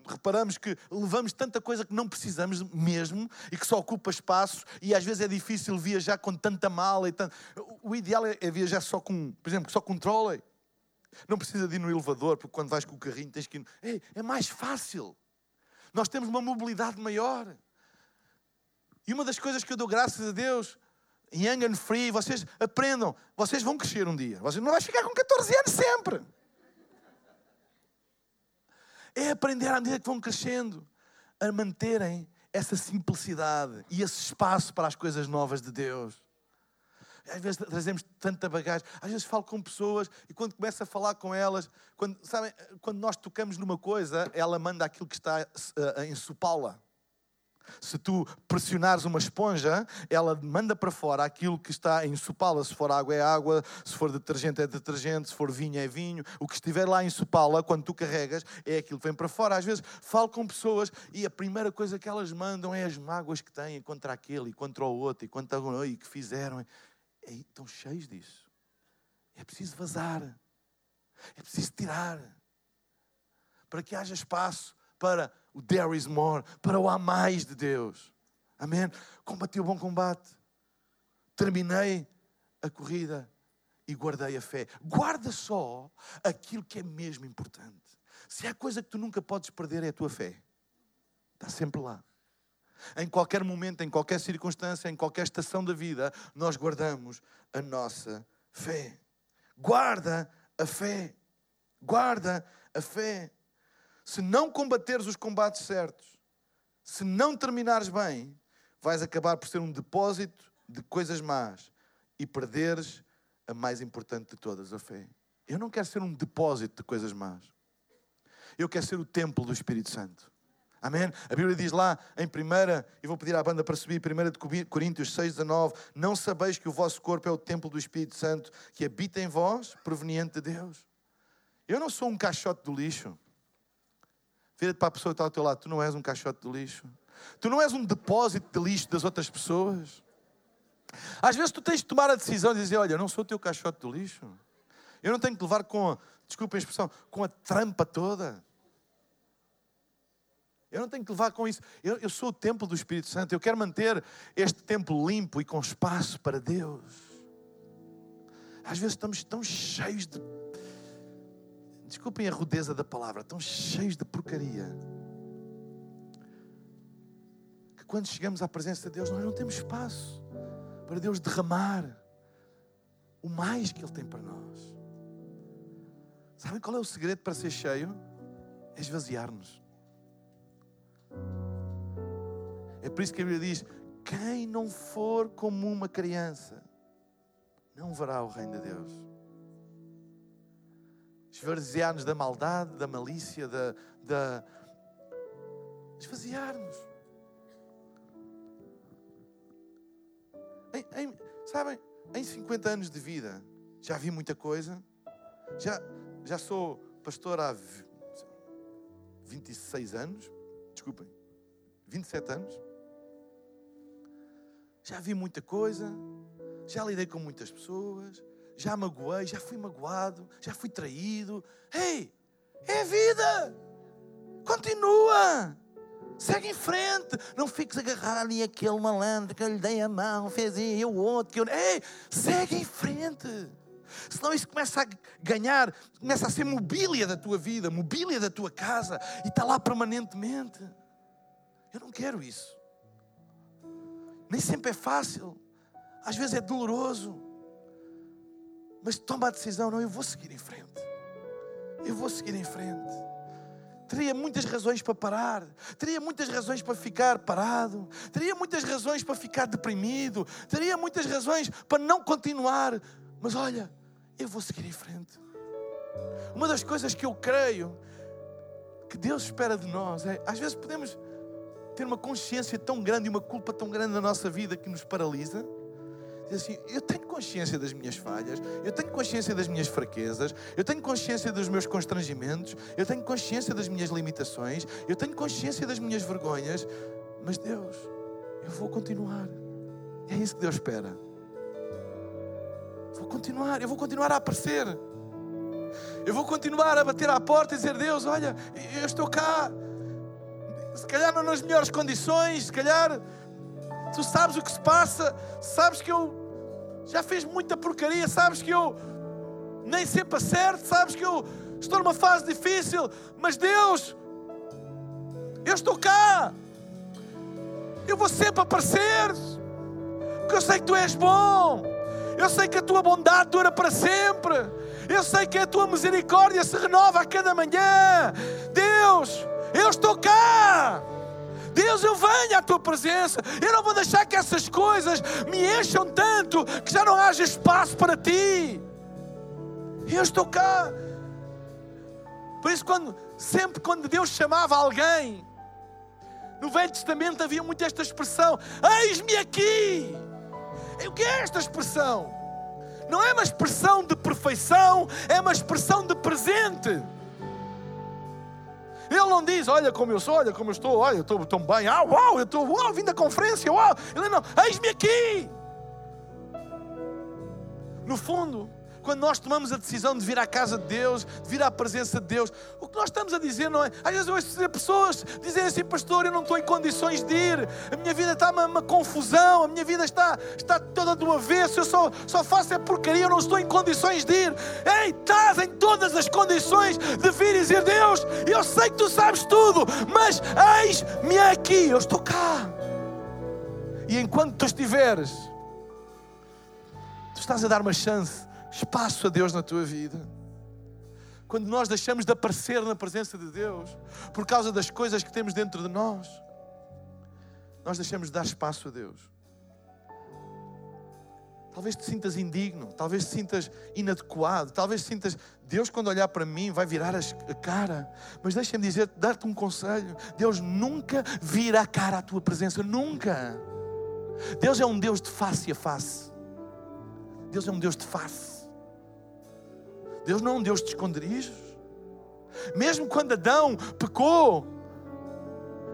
reparamos que levamos tanta coisa que não precisamos mesmo e que só ocupa espaço e às vezes é difícil viajar com tanta mala e tanto... O ideal é, é viajar só com, por exemplo, só com trolley. Não precisa de ir no elevador, porque quando vais com o carrinho tens que ir. Ei, é mais fácil. Nós temos uma mobilidade maior. E uma das coisas que eu dou graças a Deus, young and free, vocês aprendam, vocês vão crescer um dia. Vocês não vão ficar com 14 anos sempre. É aprender à medida que vão crescendo a manterem essa simplicidade e esse espaço para as coisas novas de Deus. Às vezes trazemos tanta bagagem. Às vezes falo com pessoas e quando começo a falar com elas, quando, sabem, quando nós tocamos numa coisa, ela manda aquilo que está uh, em supala. Se tu pressionares uma esponja, ela manda para fora aquilo que está em supala. Se for água, é água. Se for detergente, é detergente. Se for vinho, é vinho. O que estiver lá em supala, quando tu carregas, é aquilo que vem para fora. Às vezes falo com pessoas e a primeira coisa que elas mandam é as mágoas que têm contra aquele e contra o outro e contra o que fizeram estão cheios disso. É preciso vazar. É preciso tirar. Para que haja espaço para o there is more, para o há mais de Deus. Amém? Combati o bom combate. Terminei a corrida e guardei a fé. Guarda só aquilo que é mesmo importante. Se há coisa que tu nunca podes perder é a tua fé. Está sempre lá. Em qualquer momento, em qualquer circunstância, em qualquer estação da vida, nós guardamos a nossa fé. Guarda a fé. Guarda a fé. Se não combateres os combates certos, se não terminares bem, vais acabar por ser um depósito de coisas más e perderes a mais importante de todas, a fé. Eu não quero ser um depósito de coisas más. Eu quero ser o templo do Espírito Santo. Amém? A Bíblia diz lá em 1, e vou pedir à banda para subir, 1 Coríntios 6, 19: Não sabeis que o vosso corpo é o templo do Espírito Santo que habita em vós, proveniente de Deus. Eu não sou um caixote do lixo. Vira-te para a pessoa que está ao teu lado: Tu não és um caixote do lixo. Tu não és um depósito de lixo das outras pessoas. Às vezes tu tens de tomar a decisão de dizer: Olha, eu não sou o teu caixote do lixo. Eu não tenho que levar com, desculpa a expressão, com a trampa toda. Eu não tenho que levar com isso. Eu, eu sou o templo do Espírito Santo. Eu quero manter este templo limpo e com espaço para Deus. Às vezes estamos tão cheios de. Desculpem a rudeza da palavra, tão cheios de porcaria. Que quando chegamos à presença de Deus, nós não temos espaço para Deus derramar o mais que Ele tem para nós. Sabem qual é o segredo para ser cheio? É esvaziar-nos. É por isso que a Bíblia diz: quem não for como uma criança, não verá o reino de Deus. Esvaziar-nos da maldade, da malícia, da. da... Esvaziar-nos. Em, em, sabem, em 50 anos de vida, já vi muita coisa. Já, já sou pastor há 26 anos. Desculpem, 27 anos já vi muita coisa, já lidei com muitas pessoas, já magoei, já fui magoado, já fui traído. Ei, é vida! Continua! Segue em frente, não fiques agarrado ali aquele malandro que eu lhe dei a mão, fez e o outro que eu. Ei, segue em frente. Senão isso começa a ganhar, começa a ser mobília da tua vida, mobília da tua casa e está lá permanentemente. Eu não quero isso. Nem sempre é fácil. Às vezes é doloroso. Mas toma a decisão, não, eu vou seguir em frente. Eu vou seguir em frente. Teria muitas razões para parar, teria muitas razões para ficar parado, teria muitas razões para ficar deprimido, teria muitas razões para não continuar. Mas olha, eu vou seguir em frente. Uma das coisas que eu creio que Deus espera de nós é, às vezes podemos ter uma consciência tão grande e uma culpa tão grande na nossa vida que nos paralisa. Diz assim: eu tenho consciência das minhas falhas, eu tenho consciência das minhas fraquezas, eu tenho consciência dos meus constrangimentos, eu tenho consciência das minhas limitações, eu tenho consciência das minhas vergonhas, mas Deus, eu vou continuar. É isso que Deus espera. Vou continuar, eu vou continuar a aparecer. Eu vou continuar a bater à porta e dizer: Deus, olha, eu estou cá. Se calhar não nas melhores condições, se calhar tu sabes o que se passa, sabes que eu já fiz muita porcaria, sabes que eu nem sempre acerto, sabes que eu estou numa fase difícil, mas Deus, eu estou cá. Eu vou sempre aparecer, porque eu sei que tu és bom, eu sei que a tua bondade dura para sempre, eu sei que a tua misericórdia se renova a cada manhã. Deus, eu estou cá. Deus, eu venho à tua presença. Eu não vou deixar que essas coisas me encham tanto que já não haja espaço para ti. Eu estou cá. Por isso, quando, sempre quando Deus chamava alguém, no Velho Testamento havia muito esta expressão: Eis-me aqui. O que é esta expressão? Não é uma expressão de perfeição, é uma expressão de presente. Ele não diz, olha como eu sou, olha como eu estou, olha, eu estou tão bem, ah, uau, eu estou, uau, vim da conferência, uau. Ele não, eis-me aqui. No fundo, quando nós tomamos a decisão de vir à casa de Deus, de vir à presença de Deus, o que nós estamos a dizer não é. Às vezes eu ouço pessoas dizerem assim, pastor, eu não estou em condições de ir, a minha vida está uma, uma confusão, a minha vida está, está toda do avesso, eu só, só faço é porcaria, eu não estou em condições de ir. Ei, estás em todas as condições de vir e dizer, Deus, eu sei que tu sabes tudo, mas eis-me aqui, eu estou cá. E enquanto tu estiveres, tu estás a dar uma chance espaço a Deus na tua vida. Quando nós deixamos de aparecer na presença de Deus por causa das coisas que temos dentro de nós, nós deixamos de dar espaço a Deus. Talvez te sintas indigno, talvez te sintas inadequado, talvez te sintas, Deus quando olhar para mim vai virar a cara. Mas deixa-me dizer, dar-te um conselho. Deus nunca vira a cara à tua presença, nunca. Deus é um Deus de face a face. Deus é um Deus de face. Deus não é um Deus de esconderijos. Mesmo quando Adão pecou,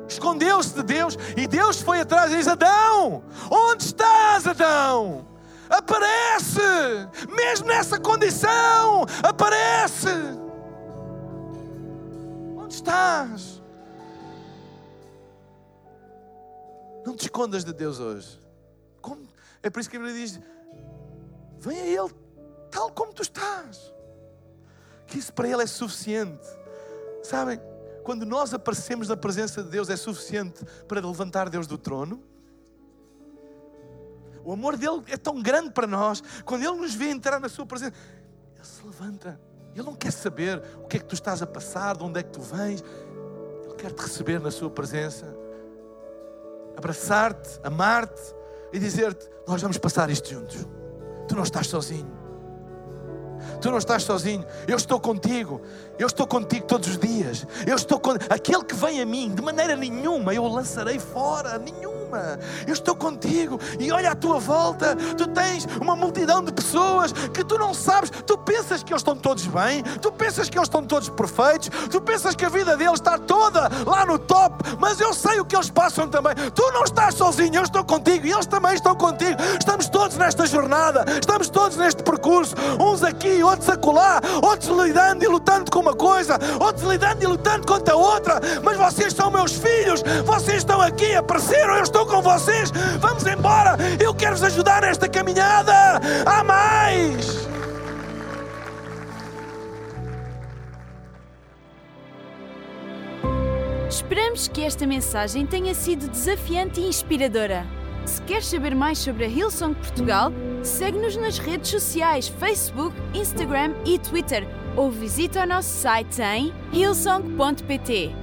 escondeu-se de Deus e Deus foi atrás e disse: Adão, onde estás, Adão? Aparece, mesmo nessa condição, aparece. Onde estás? Não te escondas de Deus hoje. Como? É por isso que a Bíblia diz: Vem a Ele tal como tu estás que isso para Ele é suficiente. Sabem, quando nós aparecemos na presença de Deus, é suficiente para levantar Deus do trono. O amor dele é tão grande para nós, quando Ele nos vê entrar na Sua presença, Ele se levanta. Ele não quer saber o que é que tu estás a passar, de onde é que tu vens. Ele quer te receber na Sua presença, abraçar-te, amar-te e dizer-te: Nós vamos passar isto juntos. Tu não estás sozinho. Tu não estás sozinho. Eu estou contigo. Eu estou contigo todos os dias. Eu estou com aquele que vem a mim, de maneira nenhuma eu o lançarei fora, Eu estou contigo e olha à tua volta, tu tens uma multidão de pessoas que tu não sabes, tu pensas que eles estão todos bem, tu pensas que eles estão todos perfeitos, tu pensas que a vida deles está toda lá no top, mas eu sei o que eles passam também. Tu não estás sozinho, eu estou contigo e eles também estão contigo. Estamos todos nesta jornada, estamos todos neste percurso, uns aqui, outros acolá, outros lidando e lutando com uma coisa, outros lidando e lutando contra outra, mas vocês são meus filhos, vocês estão aqui, apareceram, eu estou estou com vocês. Vamos embora. Eu quero vos ajudar nesta caminhada. Há mais. Esperamos que esta mensagem tenha sido desafiante e inspiradora. Se queres saber mais sobre a Hillsong Portugal, segue-nos nas redes sociais Facebook, Instagram e Twitter ou visita o nosso site em hillsong.pt.